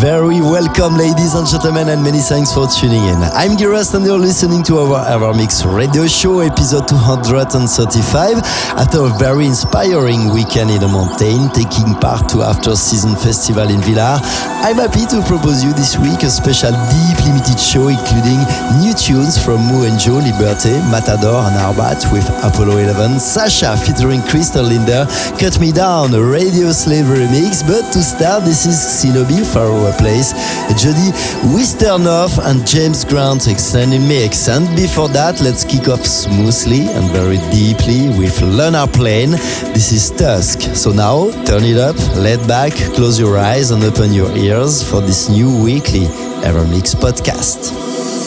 Very welcome, ladies and gentlemen, and many thanks for tuning in. I'm Girast, and you're listening to our Evermix radio show, episode 235. After a very inspiring weekend in the mountain, taking part to After Season Festival in Villars, I'm happy to propose you this week a special deep limited show, including new tunes from Mu and Joe, Liberté, Matador, and Arbat with Apollo 11, Sasha featuring Crystal Linder, Cut Me Down, a Radio Slave remix. But to start, this is Xinobi, Far Away Place, Jody Wisternoff, and James Grant extended mix. And before that, let's kick off smoothly and very deeply with Lunar Plane. This is Tusk. So now, turn it up, let back, close your eyes, and open your ears for this new weekly Evermix podcast.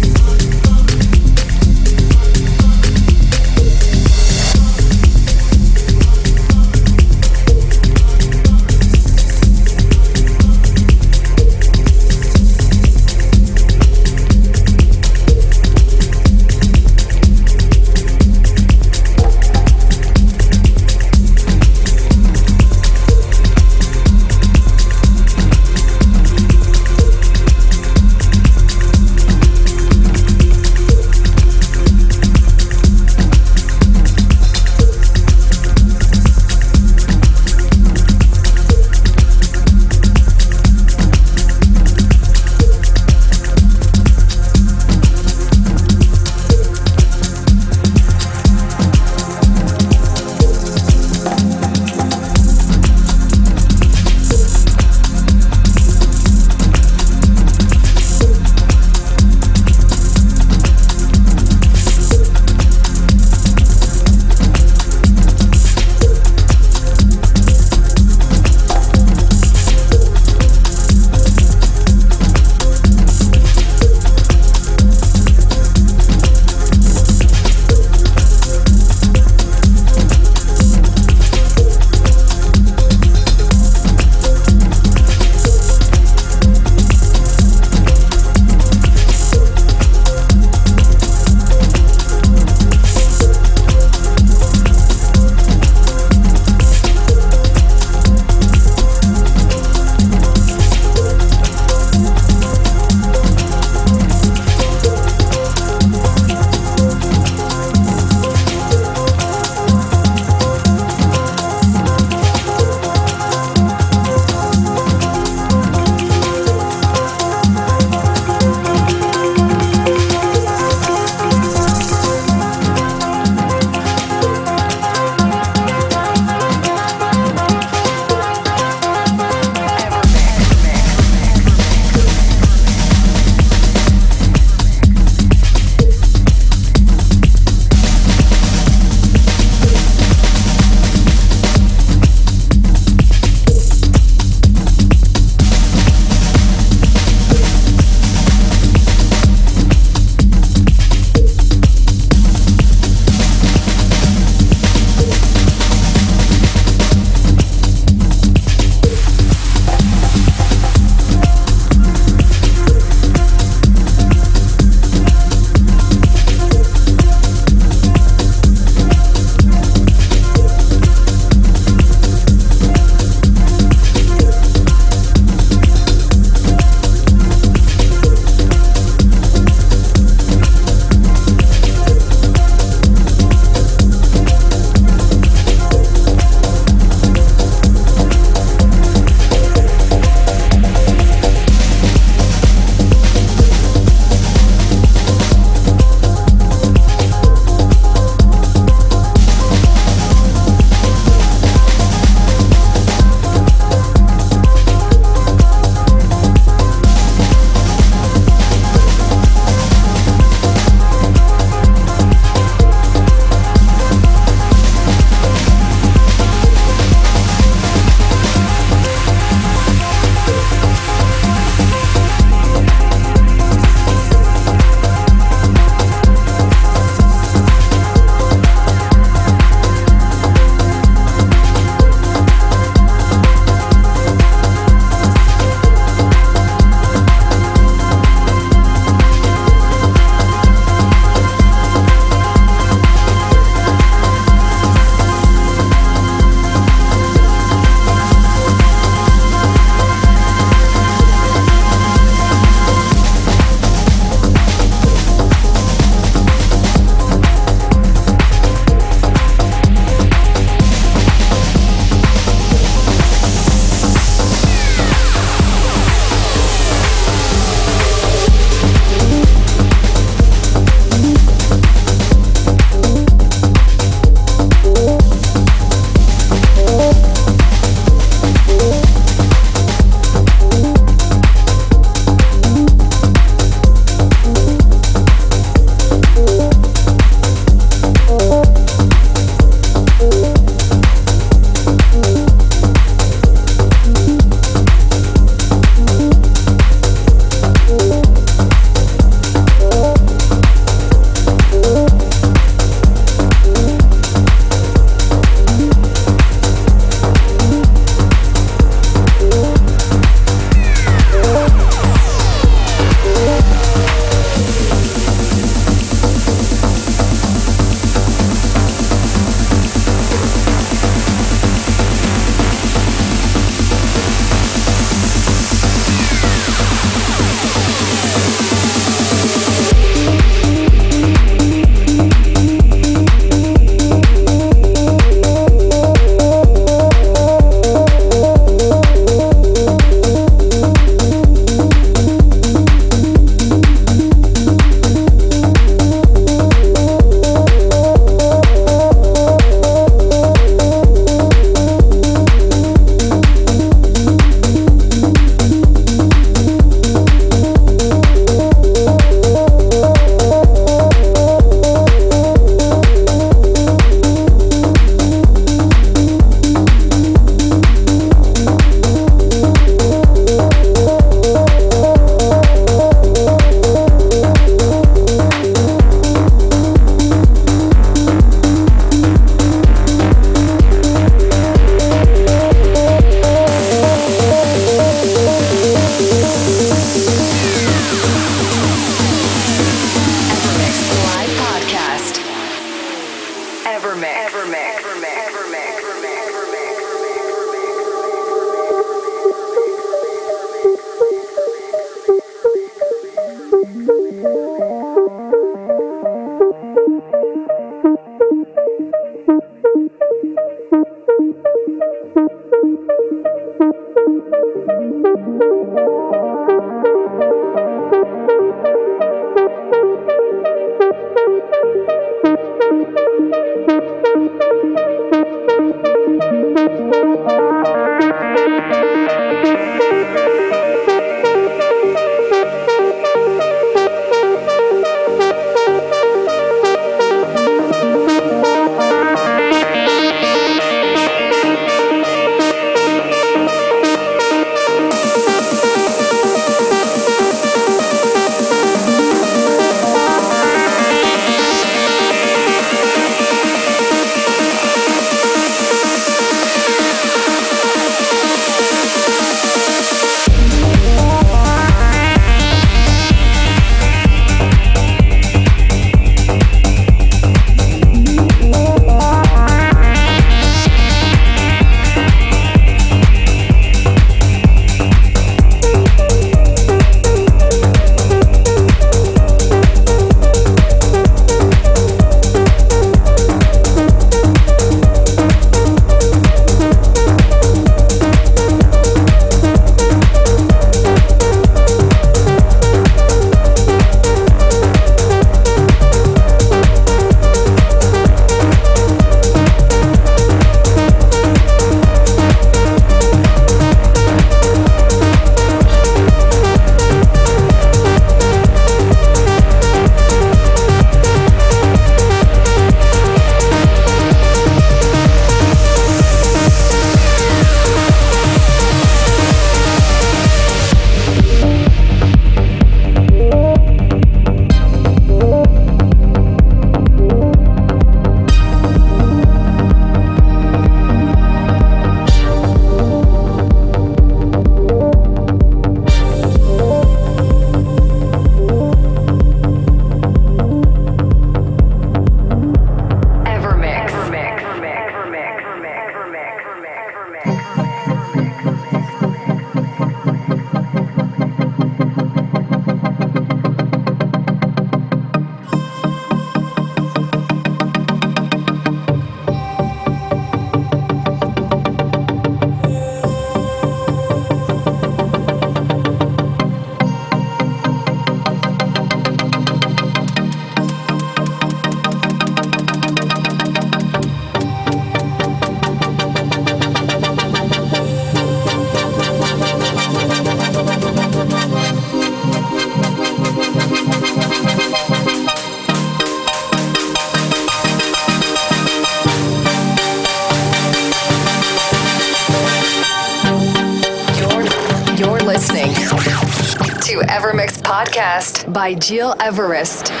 By Gil Everest.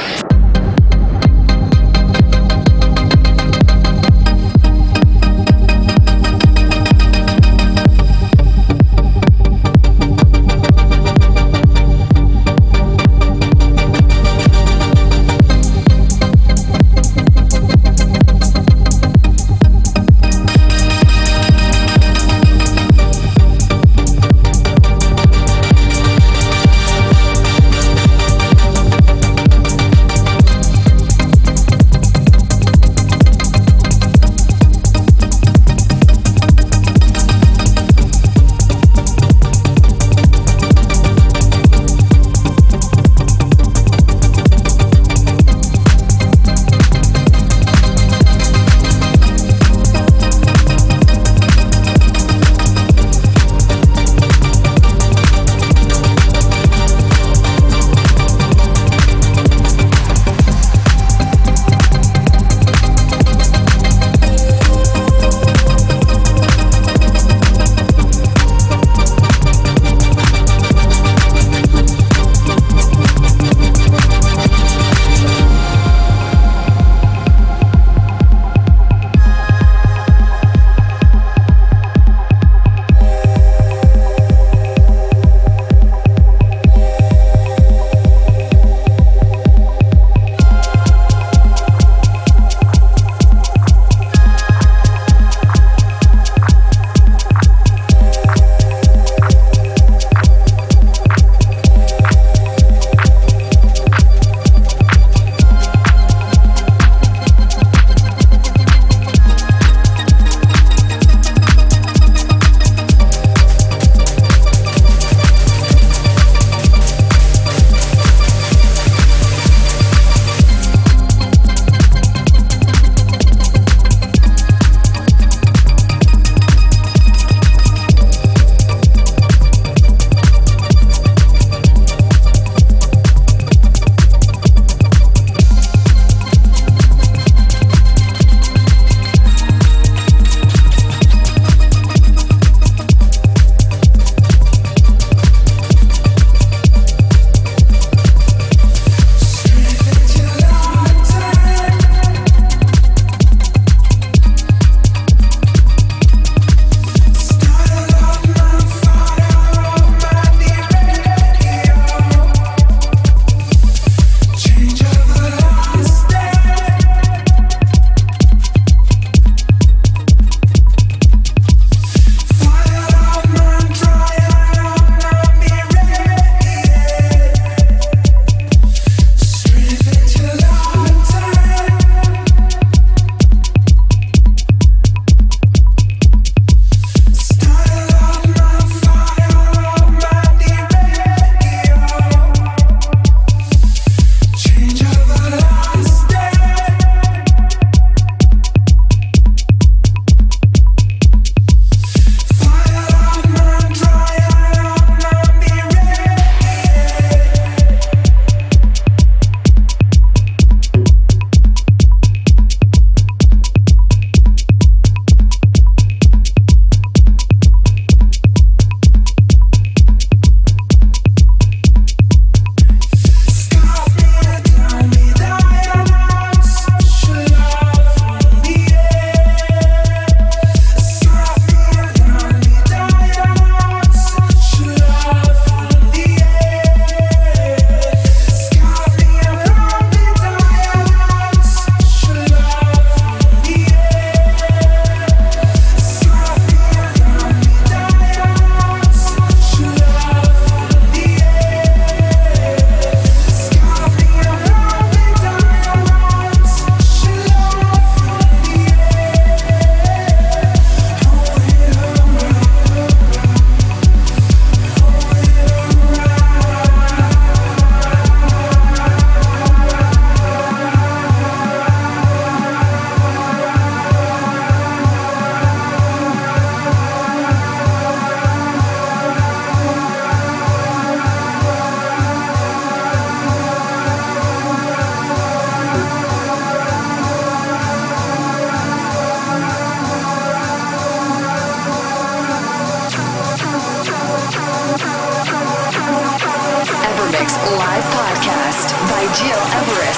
Podcast by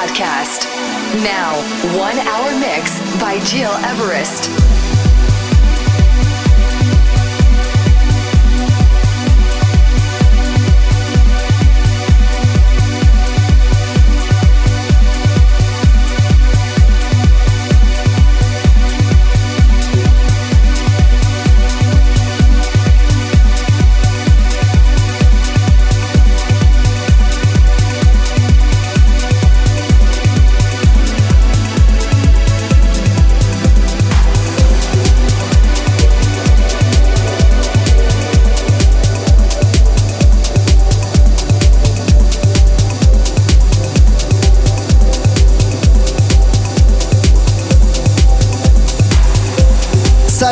Podcast. Now, one hour mix by Gil Everest.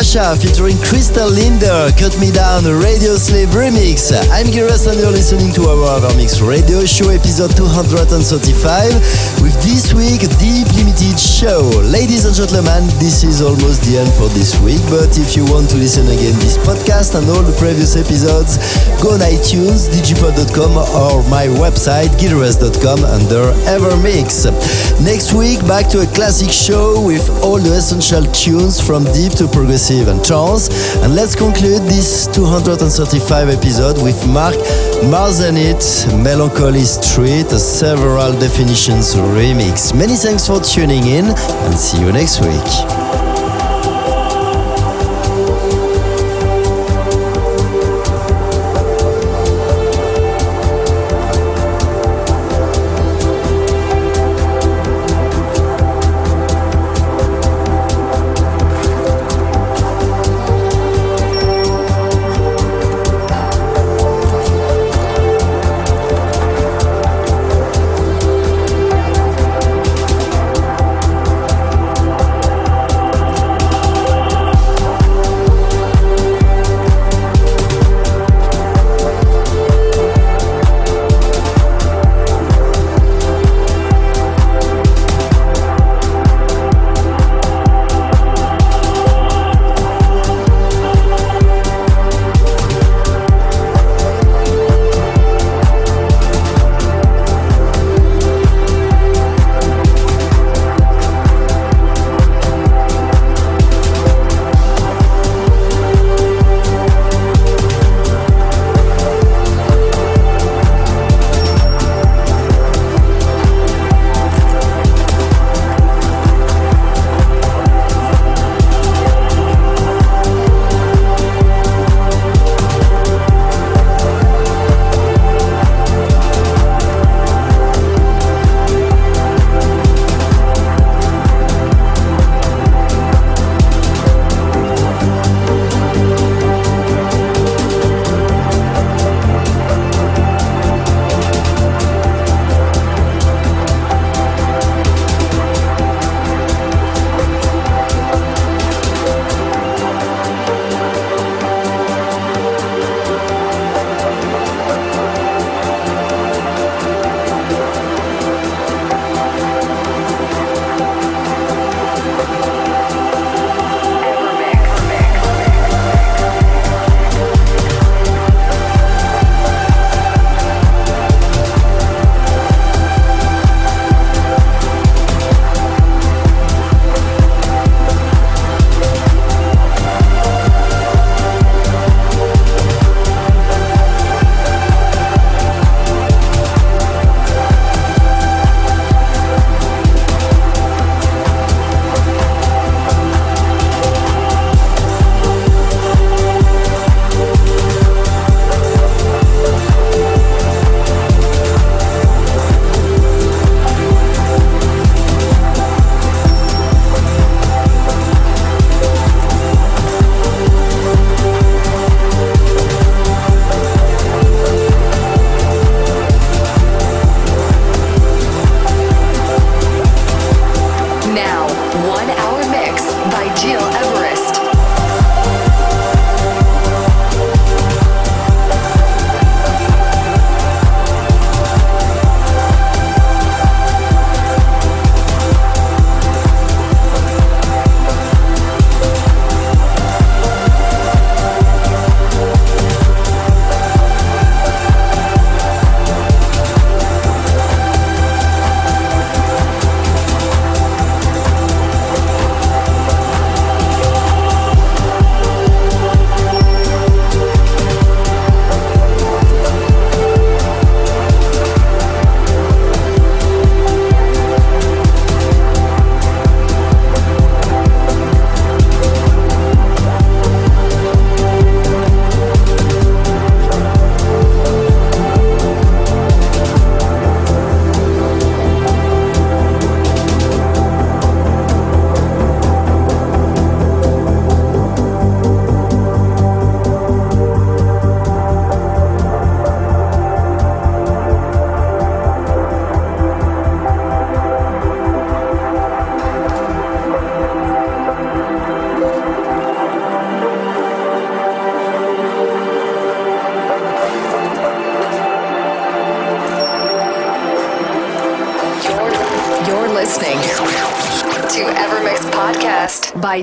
Sasha featuring Crystal Linder, Cut Me Down, Radio Slave Remix. I'm Giras and you're listening to our Evermix Radio Show episode 235 with this week Deep Limited Show. Ladies and gentlemen, this is almost the end for this week, but if you want to listen again this podcast and all the previous episodes, go on iTunes, digipod.com or my website, gileverest.com under Evermix. Next week, back to a classic show with all the essential tunes from deep to progressive and trance. And let's conclude this 235 episode with Marc Marzenit, Melancholy Street, a several definitions remix. Many thanks for tuning in and see you next week.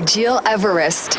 Everest. Everest.